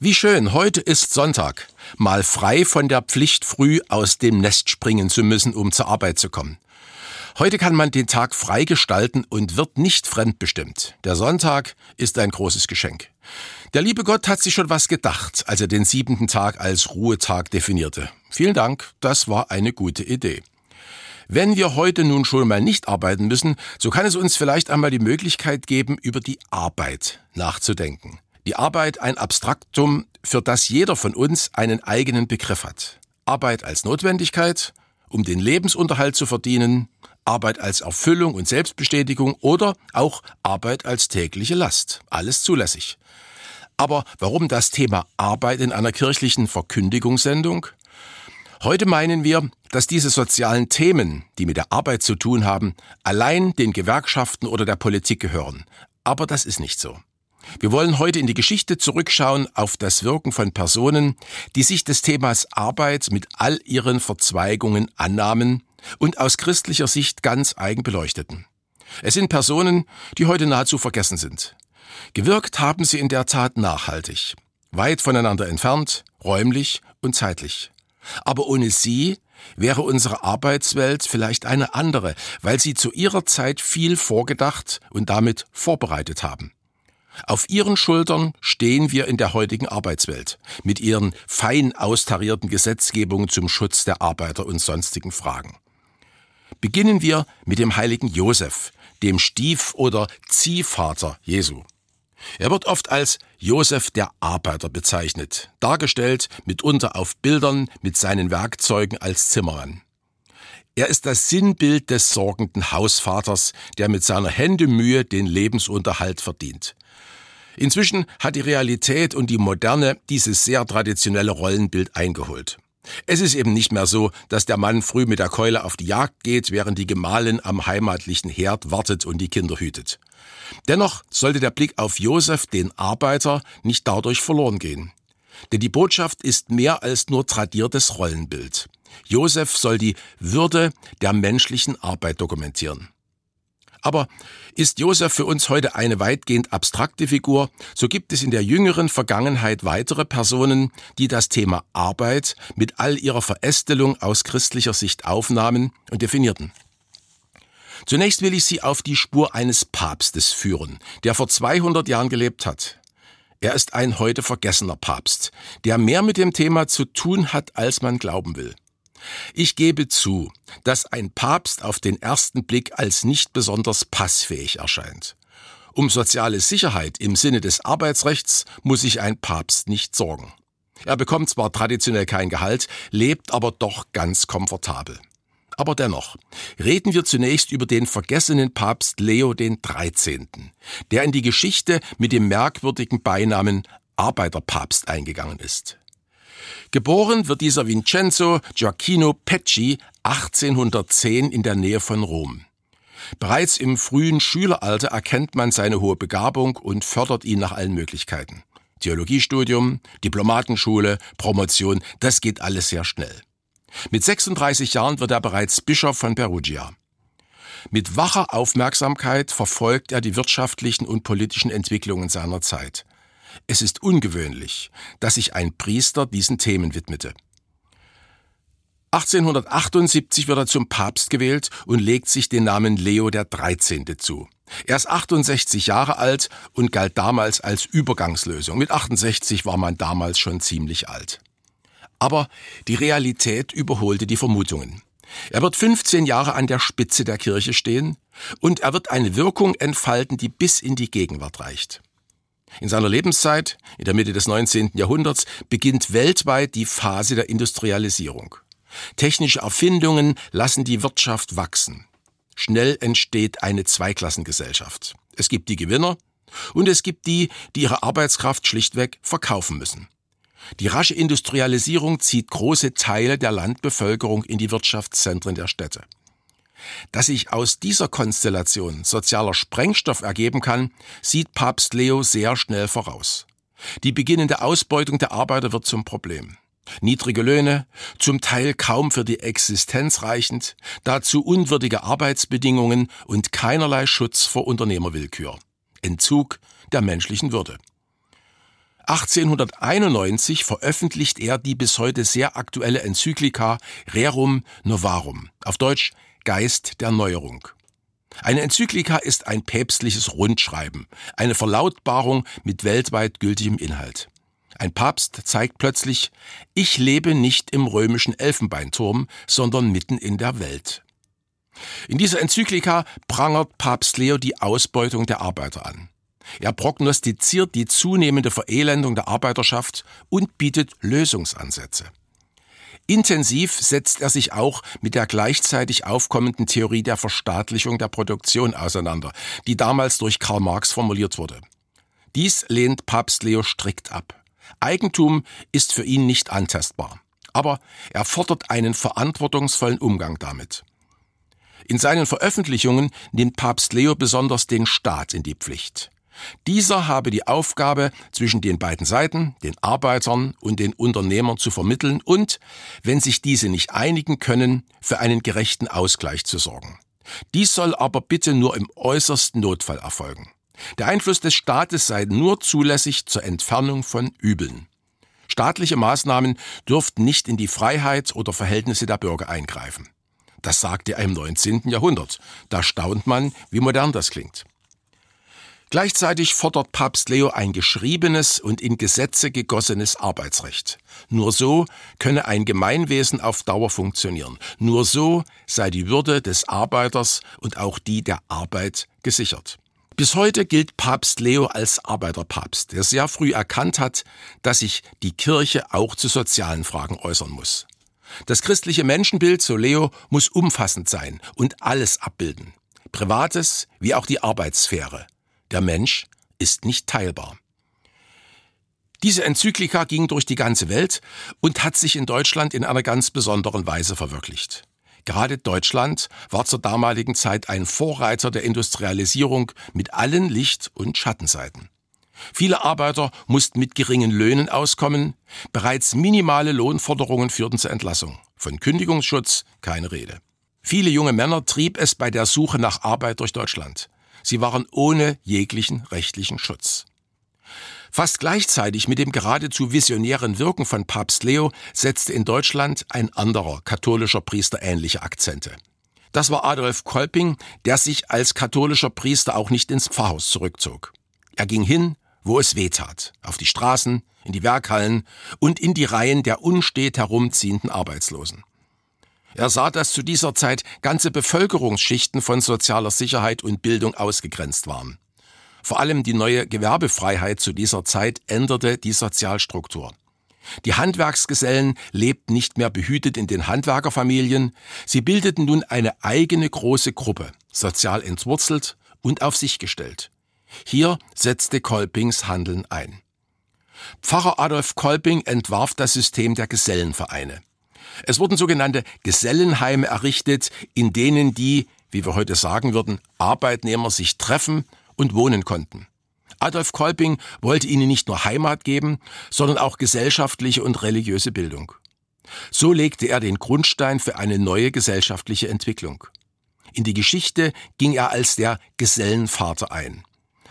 Wie schön, heute ist Sonntag. Mal frei von der Pflicht, früh aus dem Nest springen zu müssen, um zur Arbeit zu kommen. Heute kann man den Tag frei gestalten und wird nicht fremdbestimmt. Der Sonntag ist ein großes Geschenk. Der liebe Gott hat sich schon was gedacht, als er den siebenten Tag als Ruhetag definierte. Vielen Dank, das war eine gute Idee. Wenn wir heute nun schon mal nicht arbeiten müssen, so kann es uns vielleicht einmal die Möglichkeit geben, über die Arbeit nachzudenken. Die Arbeit ein Abstraktum, für das jeder von uns einen eigenen Begriff hat. Arbeit als Notwendigkeit, um den Lebensunterhalt zu verdienen, Arbeit als Erfüllung und Selbstbestätigung oder auch Arbeit als tägliche Last. Alles zulässig. Aber warum das Thema Arbeit in einer kirchlichen Verkündigungssendung? Heute meinen wir, dass diese sozialen Themen, die mit der Arbeit zu tun haben, allein den Gewerkschaften oder der Politik gehören. Aber das ist nicht so. Wir wollen heute in die Geschichte zurückschauen auf das Wirken von Personen, die sich des Themas Arbeit mit all ihren Verzweigungen annahmen und aus christlicher Sicht ganz eigen beleuchteten. Es sind Personen, die heute nahezu vergessen sind. Gewirkt haben sie in der Tat nachhaltig, weit voneinander entfernt, räumlich und zeitlich. Aber ohne sie wäre unsere Arbeitswelt vielleicht eine andere, weil sie zu ihrer Zeit viel vorgedacht und damit vorbereitet haben. Auf ihren Schultern stehen wir in der heutigen Arbeitswelt mit ihren fein austarierten Gesetzgebungen zum Schutz der Arbeiter und sonstigen Fragen. Beginnen wir mit dem heiligen Josef, dem Stief- oder Ziehvater Jesu. Er wird oft als Josef der Arbeiter bezeichnet, dargestellt mitunter auf Bildern mit seinen Werkzeugen als Zimmermann. Er ist das Sinnbild des sorgenden Hausvaters, der mit seiner Hände Mühe den Lebensunterhalt verdient. Inzwischen hat die Realität und die Moderne dieses sehr traditionelle Rollenbild eingeholt. Es ist eben nicht mehr so, dass der Mann früh mit der Keule auf die Jagd geht, während die Gemahlin am heimatlichen Herd wartet und die Kinder hütet. Dennoch sollte der Blick auf Josef, den Arbeiter, nicht dadurch verloren gehen. Denn die Botschaft ist mehr als nur tradiertes Rollenbild. Josef soll die Würde der menschlichen Arbeit dokumentieren. Aber ist Josef für uns heute eine weitgehend abstrakte Figur, so gibt es in der jüngeren Vergangenheit weitere Personen, die das Thema Arbeit mit all ihrer Verästelung aus christlicher Sicht aufnahmen und definierten. Zunächst will ich Sie auf die Spur eines Papstes führen, der vor 200 Jahren gelebt hat. Er ist ein heute vergessener Papst, der mehr mit dem Thema zu tun hat, als man glauben will. Ich gebe zu, dass ein Papst auf den ersten Blick als nicht besonders passfähig erscheint. Um soziale Sicherheit im Sinne des Arbeitsrechts muss sich ein Papst nicht sorgen. Er bekommt zwar traditionell kein Gehalt, lebt aber doch ganz komfortabel. Aber dennoch, reden wir zunächst über den vergessenen Papst Leo XIII., der in die Geschichte mit dem merkwürdigen Beinamen Arbeiterpapst eingegangen ist. Geboren wird dieser Vincenzo Gioacchino Pecci 1810 in der Nähe von Rom. Bereits im frühen Schüleralter erkennt man seine hohe Begabung und fördert ihn nach allen Möglichkeiten. Theologiestudium, Diplomatenschule, Promotion, das geht alles sehr schnell. Mit 36 Jahren wird er bereits Bischof von Perugia. Mit wacher Aufmerksamkeit verfolgt er die wirtschaftlichen und politischen Entwicklungen seiner Zeit. Es ist ungewöhnlich, dass sich ein Priester diesen Themen widmete. 1878 wird er zum Papst gewählt und legt sich den Namen Leo XIII. zu. Er ist 68 Jahre alt und galt damals als Übergangslösung. Mit 68 war man damals schon ziemlich alt. Aber die Realität überholte die Vermutungen. Er wird 15 Jahre an der Spitze der Kirche stehen und er wird eine Wirkung entfalten, die bis in die Gegenwart reicht. In seiner Lebenszeit, in der Mitte des 19. Jahrhunderts, beginnt weltweit die Phase der Industrialisierung. Technische Erfindungen lassen die Wirtschaft wachsen. Schnell entsteht eine Zweiklassengesellschaft. Es gibt die Gewinner und es gibt die, die ihre Arbeitskraft schlichtweg verkaufen müssen. Die rasche Industrialisierung zieht große Teile der Landbevölkerung in die Wirtschaftszentren der Städte. Dass sich aus dieser Konstellation sozialer Sprengstoff ergeben kann, sieht Papst Leo sehr schnell voraus. Die beginnende Ausbeutung der Arbeiter wird zum Problem. Niedrige Löhne, zum Teil kaum für die Existenz reichend, dazu unwürdige Arbeitsbedingungen und keinerlei Schutz vor Unternehmerwillkür. Entzug der menschlichen Würde. 1891 veröffentlicht er die bis heute sehr aktuelle Enzyklika Rerum Novarum, auf Deutsch Geist der Neuerung. Eine Enzyklika ist ein päpstliches Rundschreiben, eine Verlautbarung mit weltweit gültigem Inhalt. Ein Papst zeigt plötzlich, ich lebe nicht im römischen Elfenbeinturm, sondern mitten in der Welt. In dieser Enzyklika prangert Papst Leo die Ausbeutung der Arbeiter an. Er prognostiziert die zunehmende Verelendung der Arbeiterschaft und bietet Lösungsansätze. Intensiv setzt er sich auch mit der gleichzeitig aufkommenden Theorie der Verstaatlichung der Produktion auseinander, die damals durch Karl Marx formuliert wurde. Dies lehnt Papst Leo strikt ab. Eigentum ist für ihn nicht antastbar. Aber er fordert einen verantwortungsvollen Umgang damit. In seinen Veröffentlichungen nimmt Papst Leo besonders den Staat in die Pflicht. Dieser habe die Aufgabe, zwischen den beiden Seiten, den Arbeitern und den Unternehmern zu vermitteln und, wenn sich diese nicht einigen können, für einen gerechten Ausgleich zu sorgen. Dies soll aber bitte nur im äußersten Notfall erfolgen. Der Einfluss des Staates sei nur zulässig zur Entfernung von Übeln. Staatliche Maßnahmen dürften nicht in die Freiheit oder Verhältnisse der Bürger eingreifen. Das sagte er im 19. Jahrhundert. Da staunt man, wie modern das klingt. Gleichzeitig fordert Papst Leo ein geschriebenes und in Gesetze gegossenes Arbeitsrecht. Nur so könne ein Gemeinwesen auf Dauer funktionieren. Nur so sei die Würde des Arbeiters und auch die der Arbeit gesichert. Bis heute gilt Papst Leo als Arbeiterpapst, der sehr früh erkannt hat, dass sich die Kirche auch zu sozialen Fragen äußern muss. Das christliche Menschenbild, so Leo, muss umfassend sein und alles abbilden. Privates wie auch die Arbeitssphäre. Der Mensch ist nicht teilbar. Diese Enzyklika ging durch die ganze Welt und hat sich in Deutschland in einer ganz besonderen Weise verwirklicht. Gerade Deutschland war zur damaligen Zeit ein Vorreiter der Industrialisierung mit allen Licht- und Schattenseiten. Viele Arbeiter mussten mit geringen Löhnen auskommen, bereits minimale Lohnforderungen führten zur Entlassung. Von Kündigungsschutz keine Rede. Viele junge Männer trieb es bei der Suche nach Arbeit durch Deutschland. Sie waren ohne jeglichen rechtlichen Schutz. Fast gleichzeitig mit dem geradezu visionären Wirken von Papst Leo setzte in Deutschland ein anderer katholischer Priester ähnliche Akzente. Das war Adolf Kolping, der sich als katholischer Priester auch nicht ins Pfarrhaus zurückzog. Er ging hin, wo es weh tat, auf die Straßen, in die Werkhallen und in die Reihen der unstet herumziehenden Arbeitslosen. Er sah, dass zu dieser Zeit ganze Bevölkerungsschichten von sozialer Sicherheit und Bildung ausgegrenzt waren. Vor allem die neue Gewerbefreiheit zu dieser Zeit änderte die Sozialstruktur. Die Handwerksgesellen lebten nicht mehr behütet in den Handwerkerfamilien, sie bildeten nun eine eigene große Gruppe, sozial entwurzelt und auf sich gestellt. Hier setzte Kolpings Handeln ein. Pfarrer Adolf Kolping entwarf das System der Gesellenvereine. Es wurden sogenannte Gesellenheime errichtet, in denen die, wie wir heute sagen würden, Arbeitnehmer sich treffen und wohnen konnten. Adolf Kolping wollte ihnen nicht nur Heimat geben, sondern auch gesellschaftliche und religiöse Bildung. So legte er den Grundstein für eine neue gesellschaftliche Entwicklung. In die Geschichte ging er als der Gesellenvater ein.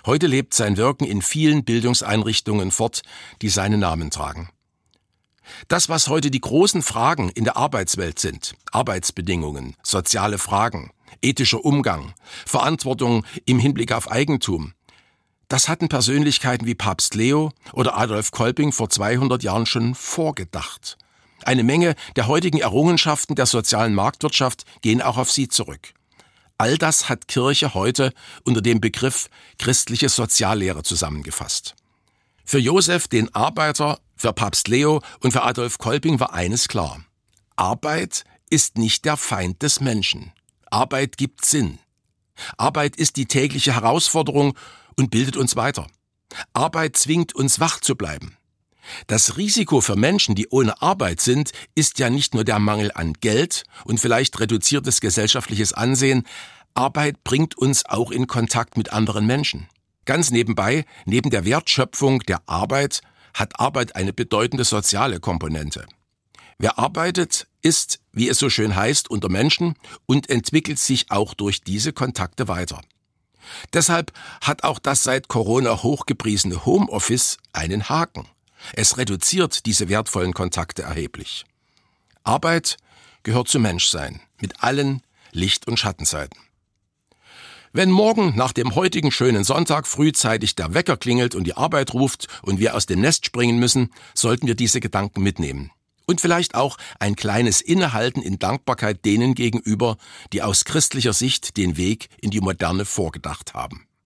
Heute lebt sein Wirken in vielen Bildungseinrichtungen fort, die seinen Namen tragen. Das, was heute die großen Fragen in der Arbeitswelt sind, Arbeitsbedingungen, soziale Fragen, ethischer Umgang, Verantwortung im Hinblick auf Eigentum. Das hatten Persönlichkeiten wie Papst Leo oder Adolf Kolping vor 200 Jahren schon vorgedacht. Eine Menge der heutigen Errungenschaften der sozialen Marktwirtschaft gehen auch auf sie zurück. All das hat Kirche heute unter dem Begriff christliche Soziallehre zusammengefasst. Für Josef, den Arbeiter, für Papst Leo und für Adolf Kolping war eines klar. Arbeit ist nicht der Feind des Menschen. Arbeit gibt Sinn. Arbeit ist die tägliche Herausforderung und bildet uns weiter. Arbeit zwingt uns wach zu bleiben. Das Risiko für Menschen, die ohne Arbeit sind, ist ja nicht nur der Mangel an Geld und vielleicht reduziertes gesellschaftliches Ansehen, Arbeit bringt uns auch in Kontakt mit anderen Menschen. Ganz nebenbei, neben der Wertschöpfung der Arbeit, hat Arbeit eine bedeutende soziale Komponente. Wer arbeitet, ist, wie es so schön heißt, unter Menschen und entwickelt sich auch durch diese Kontakte weiter. Deshalb hat auch das seit Corona hochgepriesene Homeoffice einen Haken. Es reduziert diese wertvollen Kontakte erheblich. Arbeit gehört zum Menschsein mit allen Licht- und Schattenseiten. Wenn morgen nach dem heutigen schönen Sonntag frühzeitig der Wecker klingelt und die Arbeit ruft und wir aus dem Nest springen müssen, sollten wir diese Gedanken mitnehmen. Und vielleicht auch ein kleines Innehalten in Dankbarkeit denen gegenüber, die aus christlicher Sicht den Weg in die Moderne vorgedacht haben.